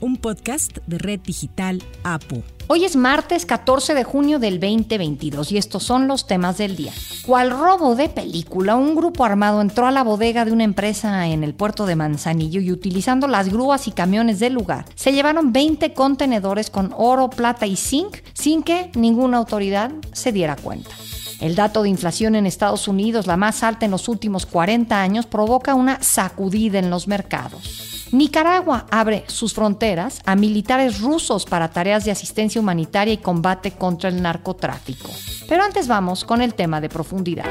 un podcast de Red Digital APU. Hoy es martes 14 de junio del 2022 y estos son los temas del día. Cual robo de película, un grupo armado entró a la bodega de una empresa en el puerto de Manzanillo y utilizando las grúas y camiones del lugar, se llevaron 20 contenedores con oro, plata y zinc sin que ninguna autoridad se diera cuenta. El dato de inflación en Estados Unidos, la más alta en los últimos 40 años, provoca una sacudida en los mercados. Nicaragua abre sus fronteras a militares rusos para tareas de asistencia humanitaria y combate contra el narcotráfico. Pero antes vamos con el tema de profundidad.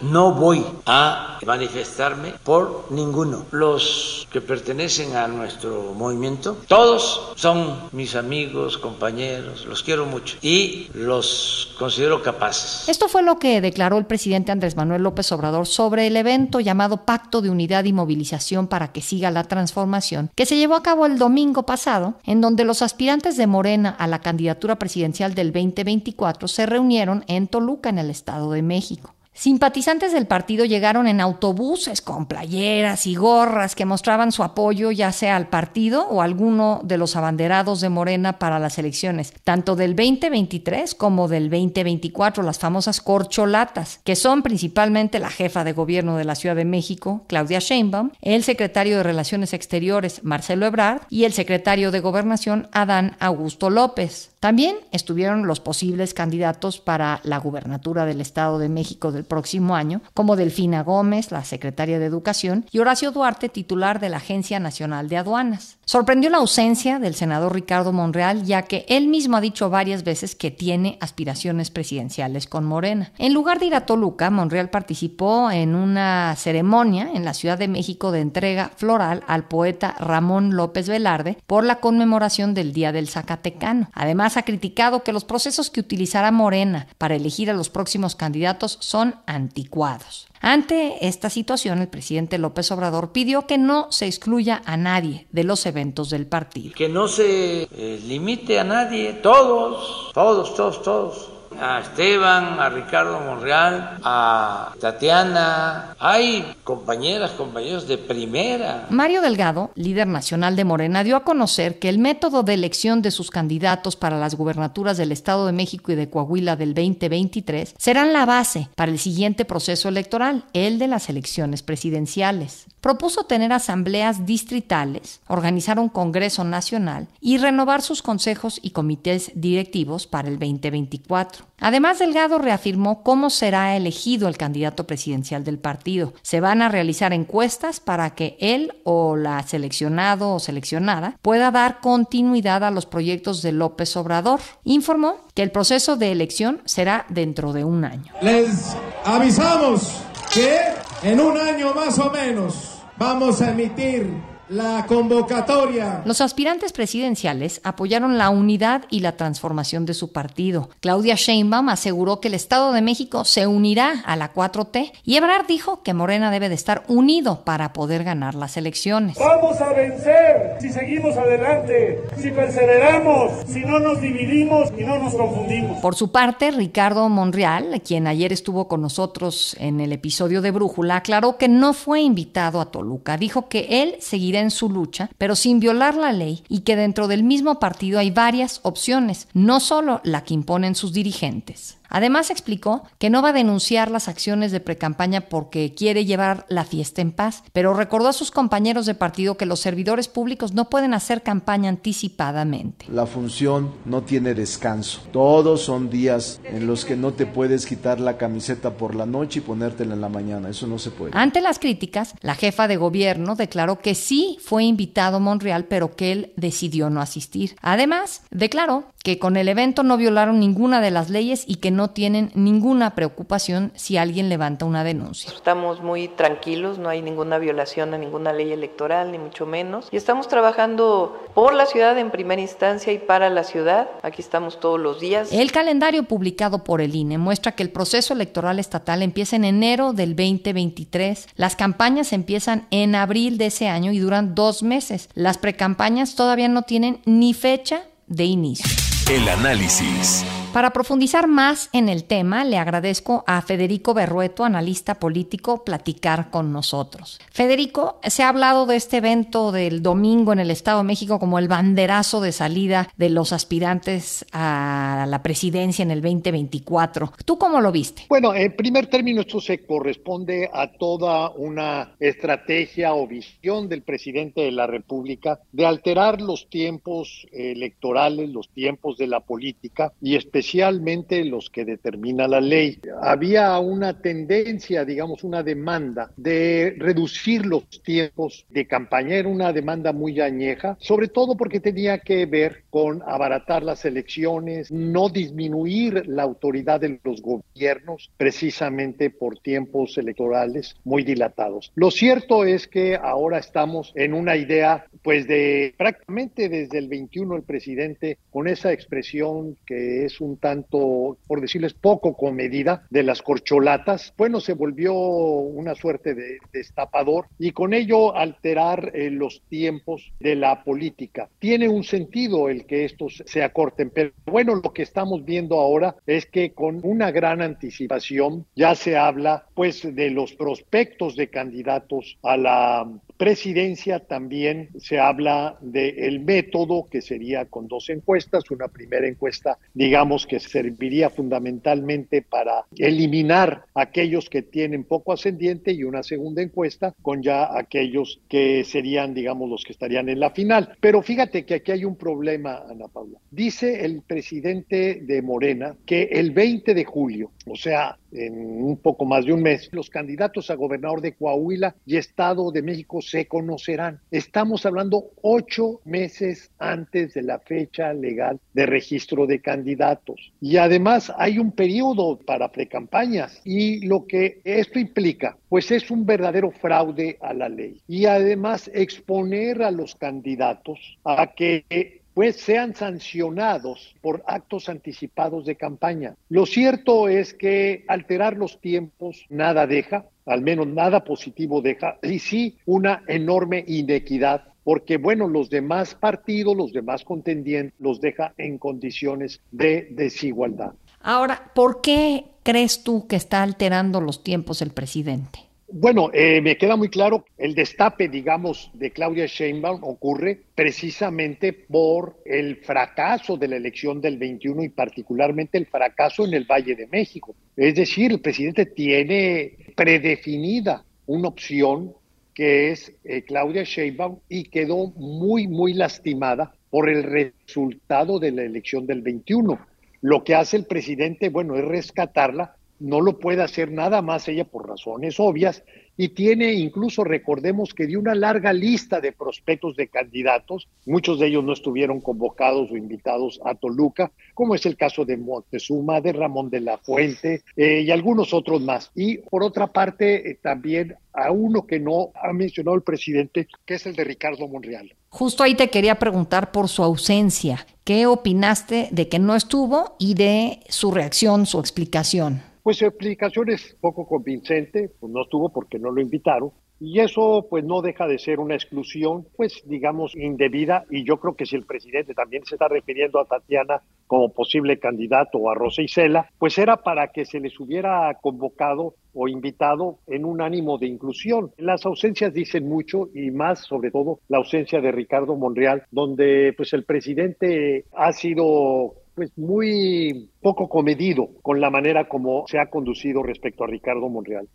No voy a manifestarme por ninguno. Los que pertenecen a nuestro movimiento, todos son mis amigos, compañeros, los quiero mucho y los considero capaces. Esto fue lo que declaró el presidente Andrés Manuel López Obrador sobre el evento llamado Pacto de Unidad y Movilización para que siga la transformación, que se llevó a cabo el domingo pasado, en donde los aspirantes de Morena a la candidatura presidencial del 2024 se reunieron en Toluca, en el Estado de México. Simpatizantes del partido llegaron en autobuses con playeras y gorras que mostraban su apoyo ya sea al partido o alguno de los abanderados de Morena para las elecciones, tanto del 2023 como del 2024, las famosas corcholatas, que son principalmente la jefa de gobierno de la Ciudad de México, Claudia Sheinbaum, el secretario de Relaciones Exteriores, Marcelo Ebrard, y el secretario de Gobernación, Adán Augusto López. También estuvieron los posibles candidatos para la gubernatura del Estado de México del próximo año, como Delfina Gómez, la secretaria de Educación, y Horacio Duarte, titular de la Agencia Nacional de Aduanas. Sorprendió la ausencia del senador Ricardo Monreal, ya que él mismo ha dicho varias veces que tiene aspiraciones presidenciales con Morena. En lugar de ir a Toluca, Monreal participó en una ceremonia en la Ciudad de México de entrega floral al poeta Ramón López Velarde por la conmemoración del Día del Zacatecano. Además, ha criticado que los procesos que utilizará Morena para elegir a los próximos candidatos son anticuados. Ante esta situación, el presidente López Obrador pidió que no se excluya a nadie de los eventos del partido. Que no se eh, limite a nadie, todos, todos, todos, todos a Esteban, a Ricardo Monreal, a Tatiana. Hay compañeras, compañeros de primera. Mario Delgado, líder nacional de Morena, dio a conocer que el método de elección de sus candidatos para las gubernaturas del Estado de México y de Coahuila del 2023 serán la base para el siguiente proceso electoral, el de las elecciones presidenciales. Propuso tener asambleas distritales, organizar un Congreso Nacional y renovar sus consejos y comités directivos para el 2024. Además, Delgado reafirmó cómo será elegido el candidato presidencial del partido. Se van a realizar encuestas para que él o la seleccionado o seleccionada pueda dar continuidad a los proyectos de López Obrador. Informó que el proceso de elección será dentro de un año. Les avisamos que en un año más o menos vamos a emitir la convocatoria. Los aspirantes presidenciales apoyaron la unidad y la transformación de su partido. Claudia Sheinbaum aseguró que el Estado de México se unirá a la 4T y Ebrard dijo que Morena debe de estar unido para poder ganar las elecciones. Vamos a vencer si seguimos adelante, si perseveramos, si no nos dividimos y no nos confundimos. Por su parte, Ricardo Monreal, quien ayer estuvo con nosotros en el episodio de Brújula, aclaró que no fue invitado a Toluca. Dijo que él seguirá en su lucha, pero sin violar la ley y que dentro del mismo partido hay varias opciones, no solo la que imponen sus dirigentes. Además explicó que no va a denunciar las acciones de precampaña porque quiere llevar la fiesta en paz, pero recordó a sus compañeros de partido que los servidores públicos no pueden hacer campaña anticipadamente. La función no tiene descanso. Todos son días en los que no te puedes quitar la camiseta por la noche y ponértela en la mañana. Eso no se puede. Ante las críticas, la jefa de gobierno declaró que sí fue invitado Monreal, pero que él decidió no asistir. Además, declaró que con el evento no violaron ninguna de las leyes y que no tienen ninguna preocupación si alguien levanta una denuncia. Estamos muy tranquilos, no hay ninguna violación a ninguna ley electoral, ni mucho menos. Y estamos trabajando por la ciudad en primera instancia y para la ciudad. Aquí estamos todos los días. El calendario publicado por el INE muestra que el proceso electoral estatal empieza en enero del 2023. Las campañas empiezan en abril de ese año y duran dos meses. Las precampañas todavía no tienen ni fecha de inicio. El análisis. Para profundizar más en el tema, le agradezco a Federico Berrueto, analista político, platicar con nosotros. Federico, se ha hablado de este evento del domingo en el Estado de México como el banderazo de salida de los aspirantes a la presidencia en el 2024. ¿Tú cómo lo viste? Bueno, en primer término, esto se corresponde a toda una estrategia o visión del presidente de la República de alterar los tiempos electorales, los tiempos de la política y especialmente especialmente los que determina la ley. Había una tendencia, digamos, una demanda de reducir los tiempos de campaña, era una demanda muy añeja, sobre todo porque tenía que ver con abaratar las elecciones, no disminuir la autoridad de los gobiernos precisamente por tiempos electorales muy dilatados. Lo cierto es que ahora estamos en una idea, pues de prácticamente desde el 21 el presidente con esa expresión que es un tanto, por decirles poco comedida, de las corcholatas, bueno, se volvió una suerte de destapador y con ello alterar eh, los tiempos de la política. Tiene un sentido el que estos se acorten, pero bueno, lo que estamos viendo ahora es que con una gran anticipación ya se habla pues de los prospectos de candidatos a la presidencia también se habla del método que sería con dos encuestas, una primera encuesta digamos que serviría fundamentalmente para eliminar aquellos que tienen poco ascendiente y una segunda encuesta con ya aquellos que serían digamos los que estarían en la final. Pero fíjate que aquí hay un problema, Ana Paula. Dice el presidente de Morena que el 20 de julio, o sea, en un poco más de un mes, los candidatos a gobernador de Coahuila y Estado de México se conocerán. Estamos hablando ocho meses antes de la fecha legal de registro de candidatos. Y además hay un periodo para precampañas y lo que esto implica, pues es un verdadero fraude a la ley. Y además exponer a los candidatos a que pues sean sancionados por actos anticipados de campaña. Lo cierto es que alterar los tiempos nada deja, al menos nada positivo deja, y sí una enorme inequidad porque bueno, los demás partidos, los demás contendientes los deja en condiciones de desigualdad. Ahora, ¿por qué crees tú que está alterando los tiempos el presidente? Bueno, eh, me queda muy claro, el destape, digamos, de Claudia Sheinbaum ocurre precisamente por el fracaso de la elección del 21 y particularmente el fracaso en el Valle de México. Es decir, el presidente tiene predefinida una opción que es eh, Claudia Sheinbaum y quedó muy, muy lastimada por el resultado de la elección del 21. Lo que hace el presidente, bueno, es rescatarla no lo puede hacer nada más ella por razones obvias y tiene incluso, recordemos que dio una larga lista de prospectos de candidatos, muchos de ellos no estuvieron convocados o invitados a Toluca, como es el caso de Montezuma, de Ramón de la Fuente eh, y algunos otros más. Y por otra parte, eh, también a uno que no ha mencionado el presidente, que es el de Ricardo Monreal. Justo ahí te quería preguntar por su ausencia. ¿Qué opinaste de que no estuvo y de su reacción, su explicación? Pues su explicación es poco convincente, pues no estuvo porque no lo invitaron. Y eso pues no deja de ser una exclusión, pues digamos, indebida. Y yo creo que si el presidente también se está refiriendo a Tatiana como posible candidato o a Rosa Isela, pues era para que se les hubiera convocado o invitado en un ánimo de inclusión. Las ausencias dicen mucho y más sobre todo la ausencia de Ricardo Monreal, donde pues el presidente ha sido pues muy poco comedido con la manera como se ha conducido respecto a Ricardo Monreal.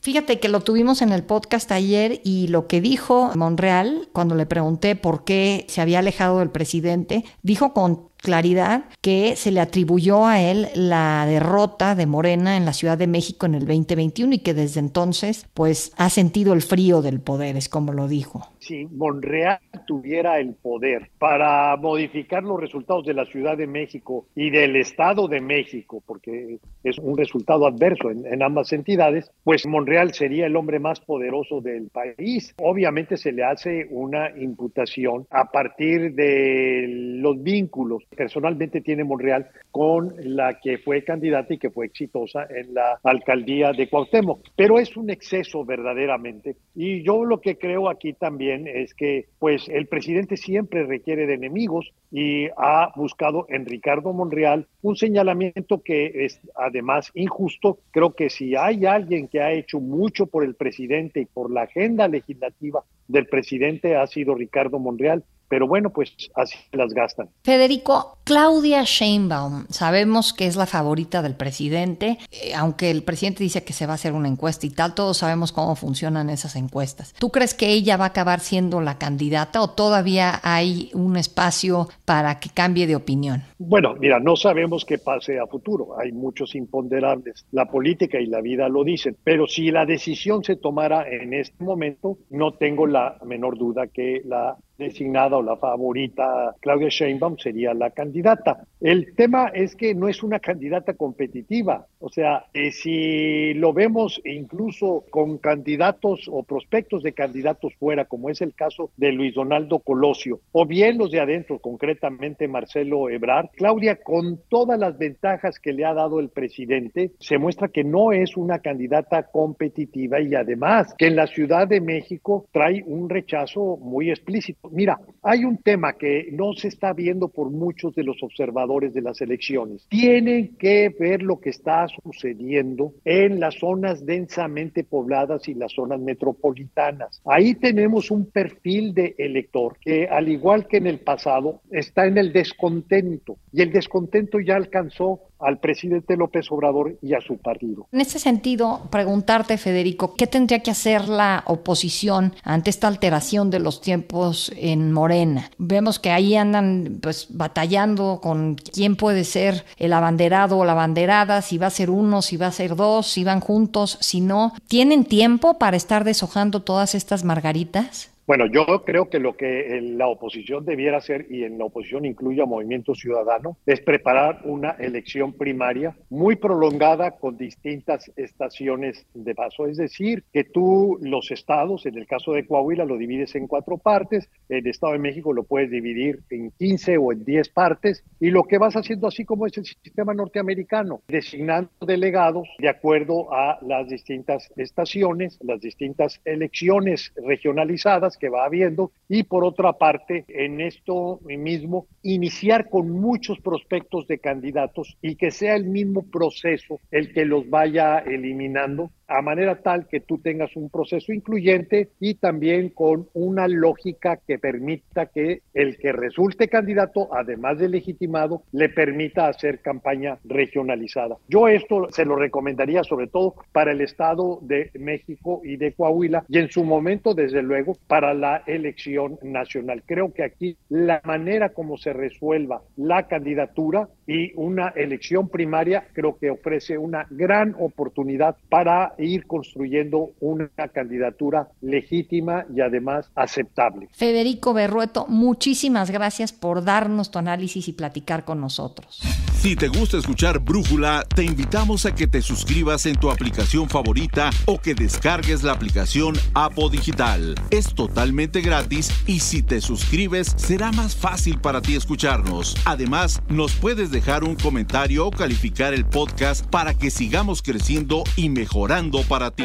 Fíjate que lo tuvimos en el podcast ayer y lo que dijo Monreal cuando le pregunté por qué se había alejado del presidente, dijo con claridad que se le atribuyó a él la derrota de Morena en la Ciudad de México en el 2021 y que desde entonces pues ha sentido el frío del poder, es como lo dijo. si Monreal tuviera el poder para modificar los resultados de la Ciudad de México y del Estado de México, porque es un resultado adverso en, en ambas entidades, pues Monreal sería el hombre más poderoso del país. Obviamente se le hace una imputación a partir de los vínculos personalmente tiene Monreal con la que fue candidata y que fue exitosa en la alcaldía de Cuauhtémoc. Pero es un exceso verdaderamente. Y yo lo que creo aquí también es que pues el presidente siempre requiere de enemigos y ha buscado en Ricardo Monreal un señalamiento que es además injusto. Creo que si hay alguien que ha hecho mucho por el presidente y por la agenda legislativa del presidente ha sido Ricardo Monreal pero bueno, pues así las gastan. Federico, Claudia Sheinbaum, sabemos que es la favorita del presidente, eh, aunque el presidente dice que se va a hacer una encuesta y tal, todos sabemos cómo funcionan esas encuestas. ¿Tú crees que ella va a acabar siendo la candidata o todavía hay un espacio para que cambie de opinión? Bueno, mira, no sabemos qué pase a futuro, hay muchos imponderables, la política y la vida lo dicen, pero si la decisión se tomara en este momento, no tengo la menor duda que la designada o la favorita Claudia Sheinbaum sería la candidata. El tema es que no es una candidata competitiva, o sea, eh, si lo vemos incluso con candidatos o prospectos de candidatos fuera, como es el caso de Luis Donaldo Colosio, o bien los de adentro, concretamente Marcelo Ebrard, Claudia, con todas las ventajas que le ha dado el presidente, se muestra que no es una candidata competitiva y además que en la Ciudad de México trae un rechazo muy explícito Mira, hay un tema que no se está viendo por muchos de los observadores de las elecciones. Tienen que ver lo que está sucediendo en las zonas densamente pobladas y las zonas metropolitanas. Ahí tenemos un perfil de elector que, al igual que en el pasado, está en el descontento y el descontento ya alcanzó al presidente López Obrador y a su partido. En ese sentido, preguntarte, Federico, ¿qué tendría que hacer la oposición ante esta alteración de los tiempos en Morena? Vemos que ahí andan pues batallando con quién puede ser el abanderado o la abanderada, si va a ser uno, si va a ser dos, si van juntos, si no. ¿Tienen tiempo para estar deshojando todas estas margaritas? Bueno, yo creo que lo que la oposición debiera hacer, y en la oposición incluye a Movimiento Ciudadano, es preparar una elección primaria muy prolongada con distintas estaciones de paso. Es decir, que tú los estados, en el caso de Coahuila, lo divides en cuatro partes, el Estado de México lo puedes dividir en 15 o en 10 partes, y lo que vas haciendo así como es el sistema norteamericano, designando delegados de acuerdo a las distintas estaciones, las distintas elecciones regionalizadas que va habiendo. Y por otra parte, en esto mismo, iniciar con muchos prospectos de candidatos y que sea el mismo proceso el que los vaya eliminando a manera tal que tú tengas un proceso incluyente y también con una lógica que permita que el que resulte candidato, además de legitimado, le permita hacer campaña regionalizada. Yo esto se lo recomendaría sobre todo para el Estado de México y de Coahuila y en su momento, desde luego, para la elección nacional. Creo que aquí la manera como se resuelva la candidatura y una elección primaria creo que ofrece una gran oportunidad para ir construyendo una candidatura legítima y además aceptable. Federico Berrueto, muchísimas gracias por darnos tu análisis y platicar con nosotros. Si te gusta escuchar Brújula, te invitamos a que te suscribas en tu aplicación favorita o que descargues la aplicación Apo Digital. Es totalmente gratis y si te suscribes será más fácil para ti escucharnos. Además, nos puedes dejar un comentario o calificar el podcast para que sigamos creciendo y mejorando para ti.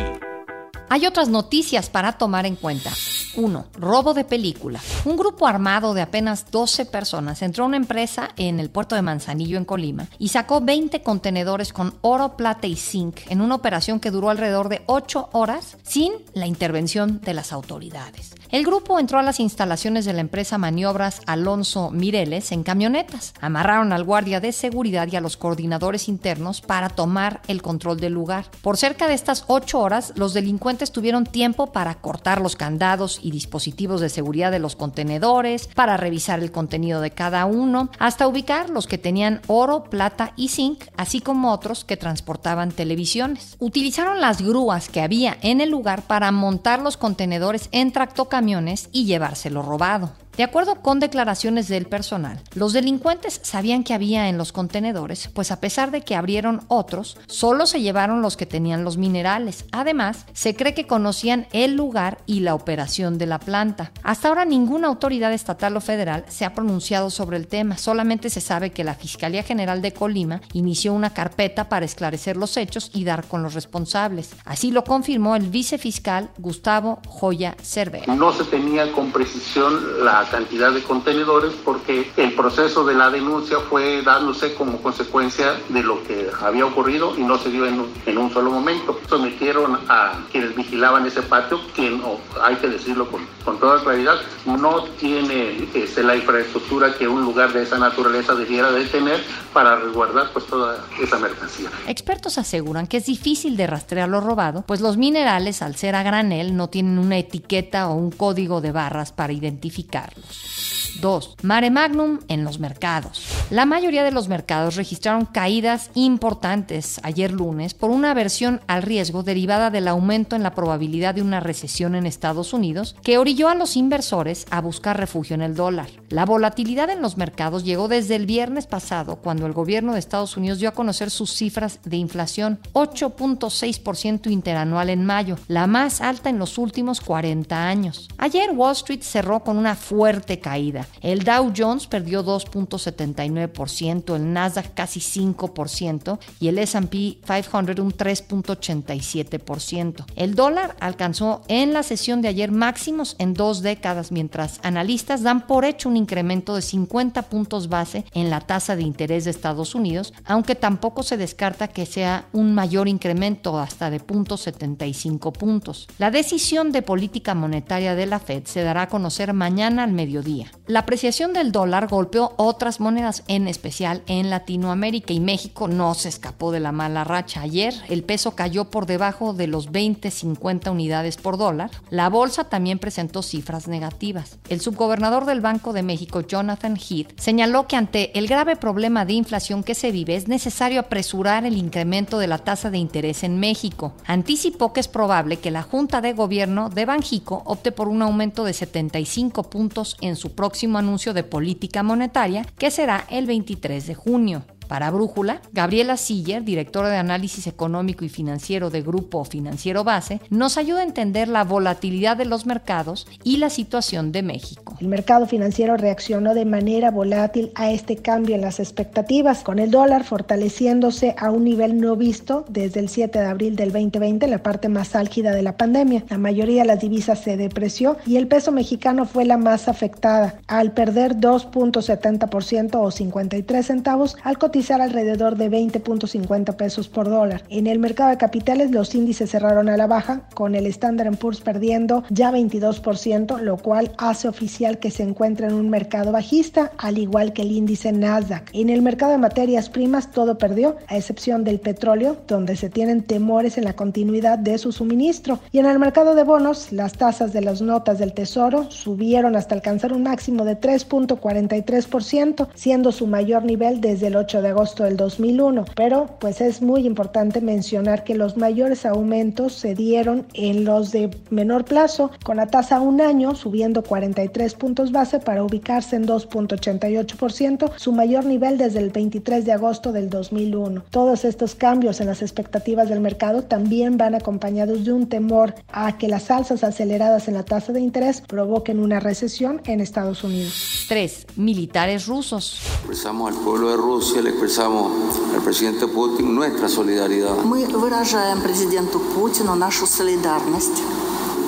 Hay otras noticias para tomar en cuenta. 1. Robo de película. Un grupo armado de apenas 12 personas entró a una empresa en el puerto de Manzanillo, en Colima, y sacó 20 contenedores con oro, plata y zinc en una operación que duró alrededor de 8 horas sin la intervención de las autoridades. El grupo entró a las instalaciones de la empresa Maniobras Alonso Mireles en camionetas. Amarraron al guardia de seguridad y a los coordinadores internos para tomar el control del lugar. Por cerca de estas 8 horas, los delincuentes tuvieron tiempo para cortar los candados y dispositivos de seguridad de los contenedores, para revisar el contenido de cada uno, hasta ubicar los que tenían oro, plata y zinc, así como otros que transportaban televisiones. Utilizaron las grúas que había en el lugar para montar los contenedores en tractocamiones y llevárselo robado. De acuerdo con declaraciones del personal, los delincuentes sabían que había en los contenedores, pues a pesar de que abrieron otros, solo se llevaron los que tenían los minerales. Además, se cree que conocían el lugar y la operación de la planta. Hasta ahora ninguna autoridad estatal o federal se ha pronunciado sobre el tema, solamente se sabe que la Fiscalía General de Colima inició una carpeta para esclarecer los hechos y dar con los responsables. Así lo confirmó el vicefiscal Gustavo Joya Cervera. No se tenía con precisión la cantidad de contenedores porque el proceso de la denuncia fue dándose como consecuencia de lo que había ocurrido y no se dio en un, solo momento. Sometieron a quienes vigilaban ese patio, quien, hay que decirlo con, con toda claridad, no tiene este, la infraestructura que un lugar de esa naturaleza debiera de tener para resguardar pues toda esa mercancía. Expertos aseguran que es difícil de rastrear lo robado, pues los minerales al ser a granel no tienen una etiqueta o un código de barras para identificar. escucharnos. 2. Mare magnum en los mercados. La mayoría de los mercados registraron caídas importantes ayer lunes por una aversión al riesgo derivada del aumento en la probabilidad de una recesión en Estados Unidos que orilló a los inversores a buscar refugio en el dólar. La volatilidad en los mercados llegó desde el viernes pasado cuando el gobierno de Estados Unidos dio a conocer sus cifras de inflación, 8.6% interanual en mayo, la más alta en los últimos 40 años. Ayer Wall Street cerró con una fuerte caída. El Dow Jones perdió 2.79%, el Nasdaq casi 5% y el SP 500 un 3.87%. El dólar alcanzó en la sesión de ayer máximos en dos décadas, mientras analistas dan por hecho un incremento de 50 puntos base en la tasa de interés de Estados Unidos, aunque tampoco se descarta que sea un mayor incremento hasta de 0.75 puntos. La decisión de política monetaria de la Fed se dará a conocer mañana al mediodía. La apreciación del dólar golpeó otras monedas, en especial en Latinoamérica, y México no se escapó de la mala racha. Ayer el peso cayó por debajo de los 20-50 unidades por dólar. La bolsa también presentó cifras negativas. El subgobernador del Banco de México, Jonathan Heath, señaló que ante el grave problema de inflación que se vive es necesario apresurar el incremento de la tasa de interés en México. Anticipó que es probable que la Junta de Gobierno de Banjico opte por un aumento de 75 puntos en su próximo anuncio de política monetaria, que será el 23 de junio. Para Brújula, Gabriela Siller, directora de análisis económico y financiero de Grupo Financiero Base, nos ayuda a entender la volatilidad de los mercados y la situación de México. El mercado financiero reaccionó de manera volátil a este cambio en las expectativas, con el dólar fortaleciéndose a un nivel no visto desde el 7 de abril del 2020, la parte más álgida de la pandemia. La mayoría de las divisas se depreció y el peso mexicano fue la más afectada, al perder 2.70% o 53 centavos al cotizar alrededor de 20.50 pesos por dólar. En el mercado de capitales los índices cerraron a la baja, con el Standard Poor's perdiendo ya 22%, lo cual hace oficial que se encuentra en un mercado bajista, al igual que el índice Nasdaq. En el mercado de materias primas todo perdió, a excepción del petróleo, donde se tienen temores en la continuidad de su suministro. Y en el mercado de bonos, las tasas de las notas del Tesoro subieron hasta alcanzar un máximo de 3.43%, siendo su mayor nivel desde el 8 de agosto del 2001, pero pues es muy importante mencionar que los mayores aumentos se dieron en los de menor plazo, con la tasa a un año subiendo 43 puntos base para ubicarse en 2.88%, su mayor nivel desde el 23 de agosto del 2001. Todos estos cambios en las expectativas del mercado también van acompañados de un temor a que las alzas aceleradas en la tasa de interés provoquen una recesión en Estados Unidos. 3. Militares rusos. Expresamos al pueblo de Rusia, le expresamos al presidente Putin nuestra solidaridad. Мы выражаем президенту Путину нашу солидарность.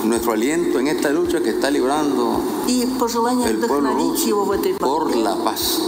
nuestro aliento en esta lucha que está librando el pueblo ruso por la paz.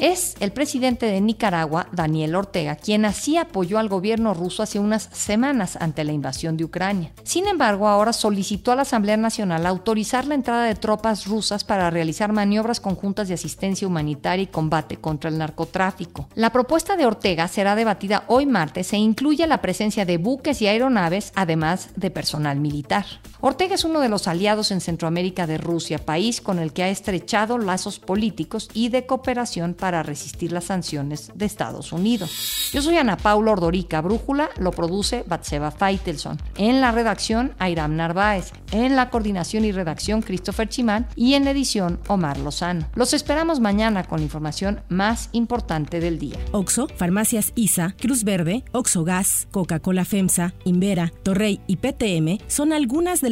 Es el presidente de Nicaragua, Daniel Ortega, quien así apoyó al gobierno ruso hace unas semanas ante la invasión de Ucrania. Sin embargo, ahora solicitó a la Asamblea Nacional autorizar la entrada de tropas rusas para realizar maniobras conjuntas de asistencia humanitaria y combate contra el narcotráfico. La propuesta de Ortega será debatida hoy martes e incluye la presencia de buques y aeronaves, además de personal militar escuchar. Ortega es uno de los aliados en Centroamérica de Rusia, país con el que ha estrechado lazos políticos y de cooperación para resistir las sanciones de Estados Unidos. Yo soy Ana Paula Ordorica, Brújula lo produce Batseba Feitelson. En la redacción, Airam Narváez. En la coordinación y redacción, Christopher Chimán. Y en la edición, Omar Lozano. Los esperamos mañana con la información más importante del día. Oxo, Farmacias ISA, Cruz Verde, Oxo Gas, Coca-Cola FEMSA, Invera, Torrey y PTM son algunas de